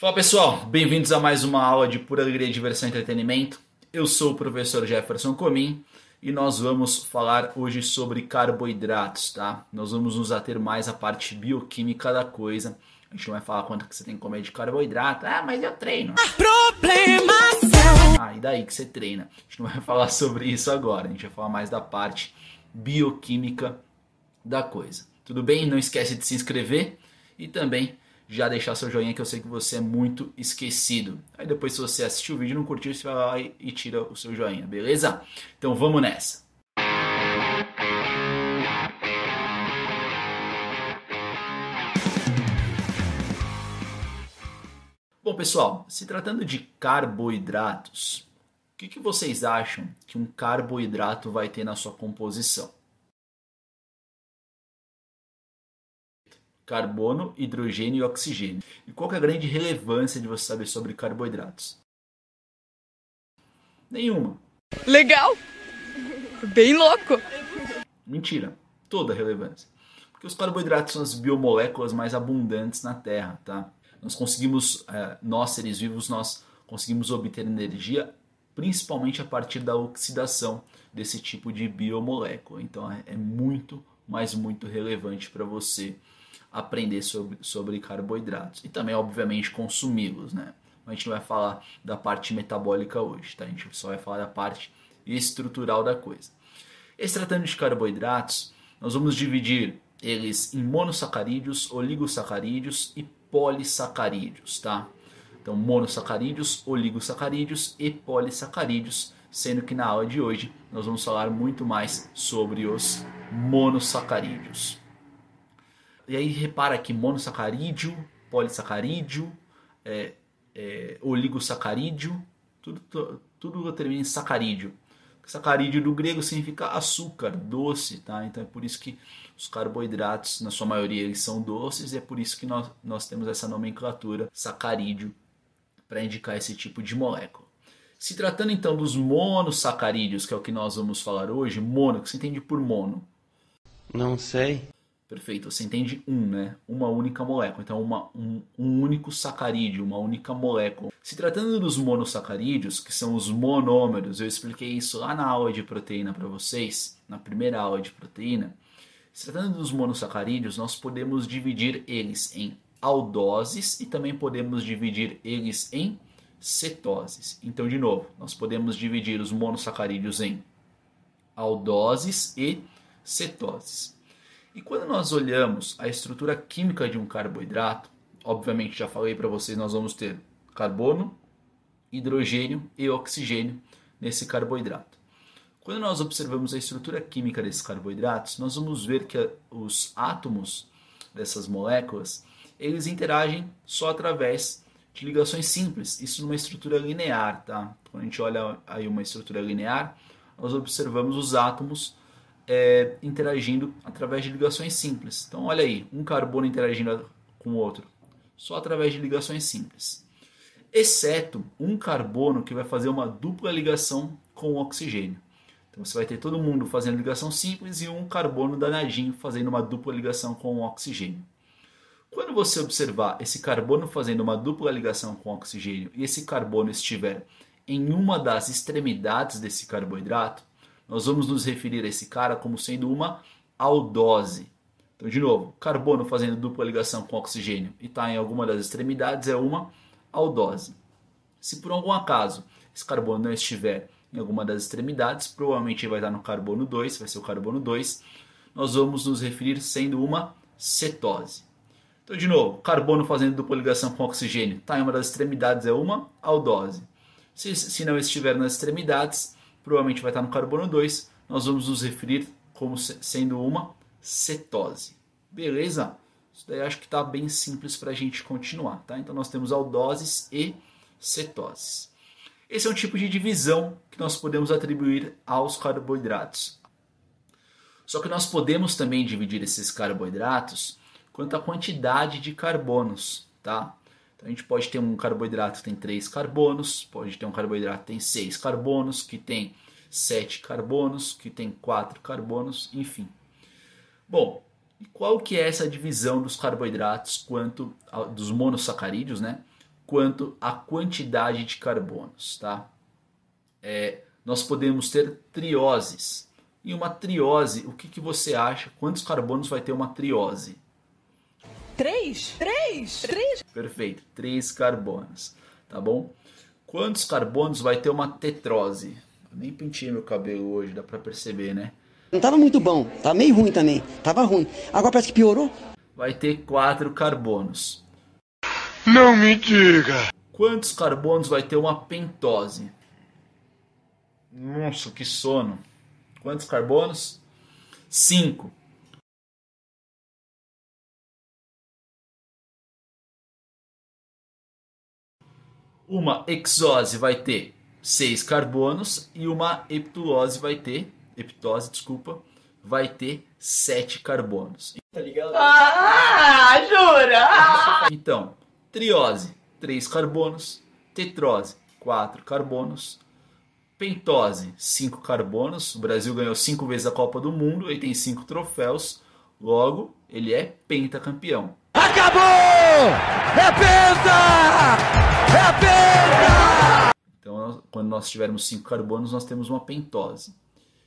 Fala pessoal, bem-vindos a mais uma aula de pura alegria, diversão e entretenimento. Eu sou o professor Jefferson Comim e nós vamos falar hoje sobre carboidratos, tá? Nós vamos nos ater mais à parte bioquímica da coisa. A gente não vai falar quanto que você tem que comer de carboidrato. Ah, mas eu treino. Problema Ah, e daí que você treina? A gente não vai falar sobre isso agora. A gente vai falar mais da parte bioquímica da coisa. Tudo bem? Não esquece de se inscrever e também já deixar seu joinha que eu sei que você é muito esquecido. Aí depois se você assistiu o vídeo e não curtiu, você vai lá e tira o seu joinha, beleza? Então vamos nessa. Bom pessoal, se tratando de carboidratos, o que, que vocês acham que um carboidrato vai ter na sua composição? Carbono, hidrogênio e oxigênio. E qual é a grande relevância de você saber sobre carboidratos? Nenhuma. Legal! Bem louco! Mentira, toda a relevância. Porque os carboidratos são as biomoléculas mais abundantes na Terra, tá? Nós conseguimos, é, nós seres vivos, nós conseguimos obter energia principalmente a partir da oxidação desse tipo de biomolécula. Então é, é muito, mas muito relevante para você aprender sobre, sobre carboidratos e também, obviamente, consumi-los, né? A gente não vai falar da parte metabólica hoje, tá? A gente só vai falar da parte estrutural da coisa. E se tratando de carboidratos, nós vamos dividir eles em monossacarídeos, oligosacarídeos e polissacarídeos, tá? Então, monossacarídeos, oligosacarídeos e polissacarídeos, sendo que na aula de hoje nós vamos falar muito mais sobre os monossacarídeos. E aí repara que monossacarídeo, polissacarídeo, é, é, oligosacarídeo, tudo, tudo termina em sacarídeo. Sacarídeo do grego significa açúcar, doce, tá? Então é por isso que os carboidratos, na sua maioria, eles são doces e é por isso que nós, nós temos essa nomenclatura sacarídeo para indicar esse tipo de molécula. Se tratando então dos monossacarídeos, que é o que nós vamos falar hoje, mono, o que se entende por mono? Não sei. Perfeito, você entende um, né? Uma única molécula. Então, uma, um, um único sacarídeo, uma única molécula. Se tratando dos monossacarídeos, que são os monômeros, eu expliquei isso lá na aula de proteína para vocês, na primeira aula de proteína. Se tratando dos monossacarídeos, nós podemos dividir eles em aldoses e também podemos dividir eles em cetoses. Então, de novo, nós podemos dividir os monossacarídeos em aldoses e cetoses. E quando nós olhamos a estrutura química de um carboidrato, obviamente já falei para vocês, nós vamos ter carbono, hidrogênio e oxigênio nesse carboidrato. Quando nós observamos a estrutura química desses carboidratos, nós vamos ver que os átomos dessas moléculas, eles interagem só através de ligações simples, isso numa estrutura linear, tá? Quando a gente olha aí uma estrutura linear, nós observamos os átomos é, interagindo através de ligações simples. Então, olha aí, um carbono interagindo com o outro, só através de ligações simples. Exceto um carbono que vai fazer uma dupla ligação com o oxigênio. Então, você vai ter todo mundo fazendo ligação simples e um carbono danadinho fazendo uma dupla ligação com o oxigênio. Quando você observar esse carbono fazendo uma dupla ligação com o oxigênio e esse carbono estiver em uma das extremidades desse carboidrato, nós vamos nos referir a esse cara como sendo uma aldose. Então, de novo, carbono fazendo dupla ligação com oxigênio e está em alguma das extremidades é uma aldose. Se por algum acaso esse carbono não estiver em alguma das extremidades, provavelmente vai estar no carbono 2, vai ser o carbono 2, nós vamos nos referir sendo uma cetose. Então, de novo, carbono fazendo dupla ligação com oxigênio está em uma das extremidades é uma aldose. Se, se não estiver nas extremidades, provavelmente vai estar no carbono 2, nós vamos nos referir como sendo uma cetose. Beleza? Isso daí acho que está bem simples para a gente continuar. Tá? Então nós temos aldoses e cetoses. Esse é um tipo de divisão que nós podemos atribuir aos carboidratos. Só que nós podemos também dividir esses carboidratos quanto à quantidade de carbonos, tá? Então a gente pode ter um carboidrato que tem 3 carbonos, pode ter um carboidrato que tem 6 carbonos, que tem 7 carbonos, que tem 4 carbonos, enfim. Bom, e qual que é essa divisão dos carboidratos quanto a, dos monossacarídeos, né? quanto à quantidade de carbonos, tá? É, nós podemos ter trioses. E uma triose, o que, que você acha? Quantos carbonos vai ter uma triose? Três? Três? Três? Perfeito, três carbonos, tá bom? Quantos carbonos vai ter uma tetrose? Eu nem pentei meu cabelo hoje, dá pra perceber, né? Não tava muito bom, tava meio ruim também, tava ruim. Agora parece que piorou. Vai ter quatro carbonos. Não me diga! Quantos carbonos vai ter uma pentose? Nossa, que sono. Quantos carbonos? Cinco. Uma hexose vai ter seis carbonos e uma heptulose vai ter, heptose, desculpa, vai ter sete carbonos. Tá ligado? Ah, jura? Então, triose, 3 carbonos, tetrose, 4 carbonos, pentose, 5 carbonos. O Brasil ganhou 5 vezes a Copa do Mundo, ele tem 5 troféus, logo ele é pentacampeão. Acabou! É penta! É penta! Então, quando nós tivermos 5 carbonos, nós temos uma pentose.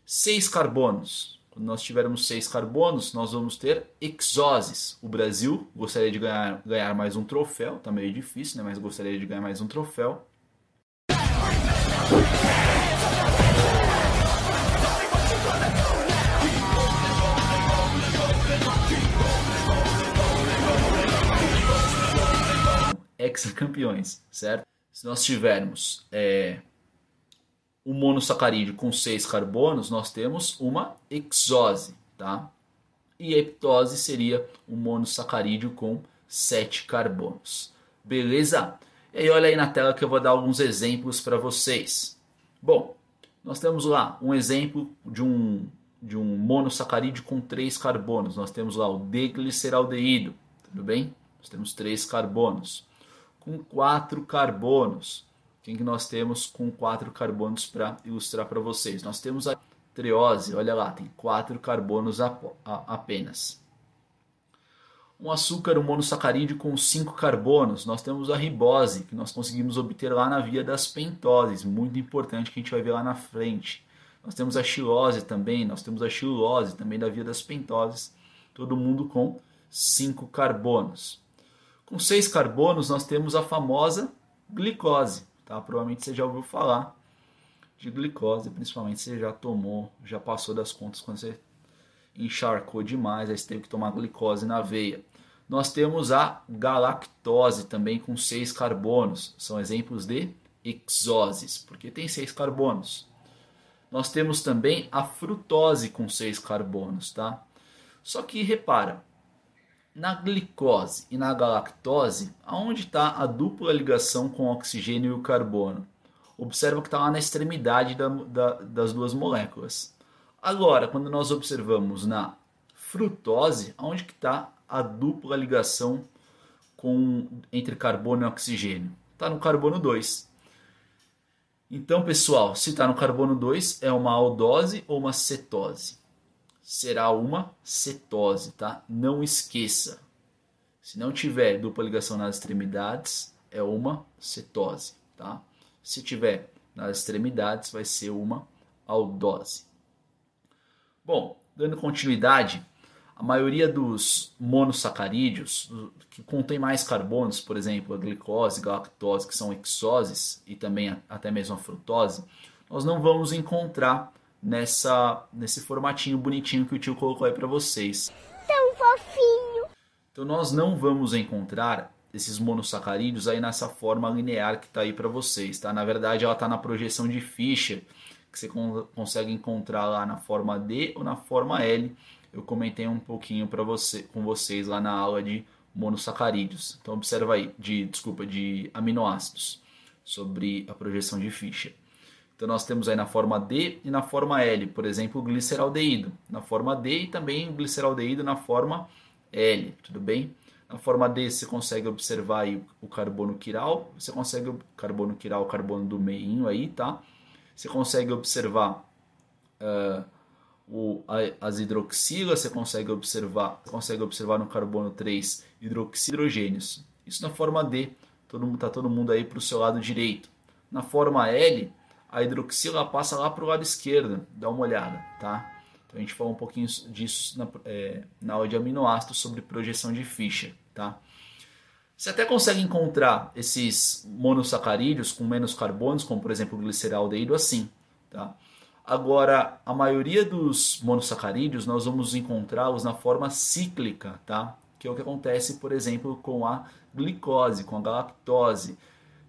6 carbonos. Quando nós tivermos 6 carbonos, nós vamos ter hexoses. O Brasil gostaria de ganhar, ganhar mais um troféu, tá meio difícil, né? Mas gostaria de ganhar mais um troféu. Hexacampeões, certo? Se nós tivermos é, um monossacarídeo com seis carbonos, nós temos uma hexose, tá? E a heptose seria um monossacarídeo com sete carbonos. Beleza? E aí olha aí na tela que eu vou dar alguns exemplos para vocês. Bom, nós temos lá um exemplo de um, de um monossacarídeo com três carbonos. Nós temos lá o D-gliceraldeído, tudo bem? Nós temos três carbonos. Com quatro carbonos, quem que nós temos com quatro carbonos para ilustrar para vocês? Nós temos a triose, olha lá, tem quatro carbonos apenas. Um açúcar, um monossacarídeo com cinco carbonos, nós temos a ribose, que nós conseguimos obter lá na via das pentoses, muito importante que a gente vai ver lá na frente. Nós temos a xilose também, nós temos a xilose também da via das pentoses, todo mundo com cinco carbonos. Com seis carbonos, nós temos a famosa glicose. Tá? Provavelmente você já ouviu falar de glicose, principalmente você já tomou, já passou das contas quando você encharcou demais, aí você teve que tomar glicose na veia. Nós temos a galactose também com seis carbonos. São exemplos de hexoses, porque tem seis carbonos. Nós temos também a frutose com seis carbonos, tá? Só que repara, na glicose e na galactose, aonde está a dupla ligação com o oxigênio e o carbono? Observa que está lá na extremidade da- da- das duas moléculas. Agora, quando nós observamos na frutose, aonde que está a dupla ligação com, entre carbono e oxigênio? Está no carbono 2. Então, pessoal, se está no carbono 2, é uma aldose ou uma cetose? Será uma cetose, tá? Não esqueça. Se não tiver dupla ligação nas extremidades, é uma cetose, tá? Se tiver nas extremidades, vai ser uma aldose. Bom, dando continuidade, a maioria dos monossacarídeos que contém mais carbonos, por exemplo, a glicose, galactose, que são hexoses e também a- até mesmo a frutose, nós não vamos encontrar nessa nesse formatinho bonitinho que o tio colocou aí para vocês. Tão fofinho. Então nós não vamos encontrar esses monossacarídeos aí nessa forma linear que está aí para vocês, tá? Na verdade, ela está na projeção de Fischer, que você con- consegue encontrar lá na forma D ou na forma L. Eu comentei um pouquinho para você com vocês lá na aula de monossacarídeos. Então observa aí, de desculpa, de aminoácidos sobre a projeção de Fischer. Então nós temos aí na forma D e na forma L, por exemplo, o gliceraldeído na forma D e também o gliceraldeído na forma L, tudo bem? Na forma D você consegue observar aí o carbono quiral, você consegue o carbono quiral, o carbono do meinho aí, tá? Você consegue observar ah, o, as hidroxilas, você consegue observar, consegue observar no carbono 3 hidroxidrogênios. Isso na forma D, todo mundo, tá todo mundo aí para o seu lado direito. Na forma L, a hidroxila passa lá para o lado esquerdo, dá uma olhada, tá? Então a gente falou um pouquinho disso na, é, na aula de aminoácidos sobre projeção de Fischer, tá? Você até consegue encontrar esses monossacarídeos com menos carbonos, como por exemplo o gliceraldeído, assim, tá? Agora, a maioria dos monossacarídeos nós vamos encontrá-los na forma cíclica, tá? Que é o que acontece, por exemplo, com a glicose, com a galactose,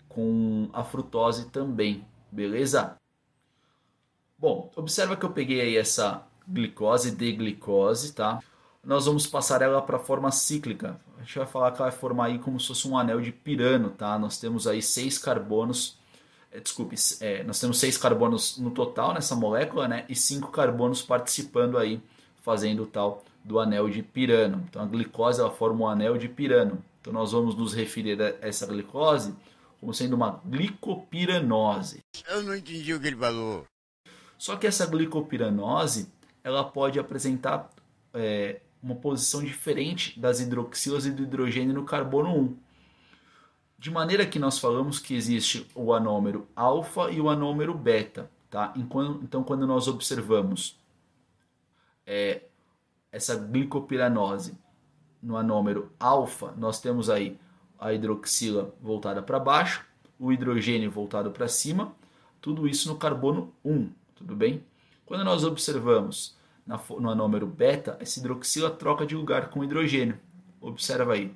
com a frutose também, beleza? Bom, observa que eu peguei aí essa glicose, D-glicose, tá? Nós vamos passar ela para a forma cíclica. A gente vai falar que ela vai formar aí como se fosse um anel de pirano, tá? Nós temos aí seis carbonos é, desculpe, é, nós temos seis carbonos no total nessa molécula, né? E cinco carbonos participando aí, fazendo o tal do anel de pirano. Então a glicose ela forma um anel de pirano. Então nós vamos nos referir a essa glicose como sendo uma glicopiranose. Eu não entendi o que ele falou. Só que essa glicopiranose ela pode apresentar é, uma posição diferente das hidroxilas e do hidrogênio no carbono 1. De maneira que nós falamos que existe o anômero alfa e o anômero beta. Tá? Então, quando nós observamos é, essa glicopiranose no anômero alfa, nós temos aí a hidroxila voltada para baixo, o hidrogênio voltado para cima, tudo isso no carbono 1, tudo bem? Quando nós observamos no anômero beta, essa hidroxila troca de lugar com o hidrogênio. Observa aí.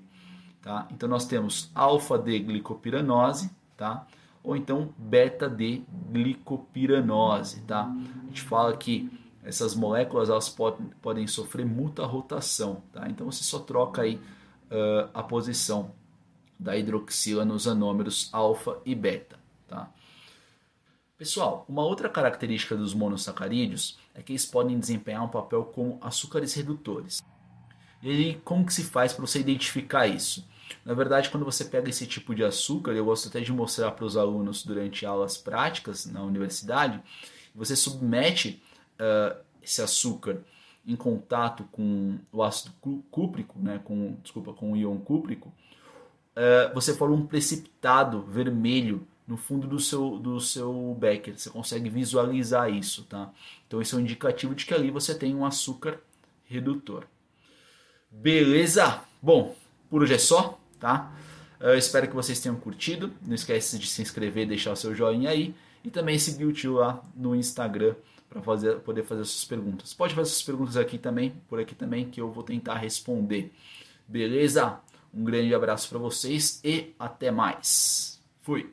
Tá? Então nós temos alfa D glicopiranose, tá? ou então beta D glicopiranose. Tá? A gente fala que essas moléculas elas podem, podem sofrer rotação, Tá? Então você só troca aí, uh, a posição da hidroxila nos anômeros alfa e beta. Tá? Pessoal, uma outra característica dos monossacarídeos é que eles podem desempenhar um papel como açúcares redutores. E como que se faz para você identificar isso? Na verdade, quando você pega esse tipo de açúcar, eu gosto até de mostrar para os alunos durante aulas práticas na universidade, você submete uh, esse açúcar em contato com o ácido cúprico, né, com, desculpa, com o íon cúprico, uh, você forma um precipitado vermelho no fundo do seu, do seu becker. Você consegue visualizar isso, tá? Então isso é um indicativo de que ali você tem um açúcar redutor. Beleza? Bom, por hoje é só, tá? Eu espero que vocês tenham curtido. Não esquece de se inscrever, deixar o seu joinha aí e também seguir o tio lá no Instagram para fazer, poder fazer suas perguntas. Pode fazer suas perguntas aqui também, por aqui também, que eu vou tentar responder. Beleza? Um grande abraço para vocês e até mais. Fui.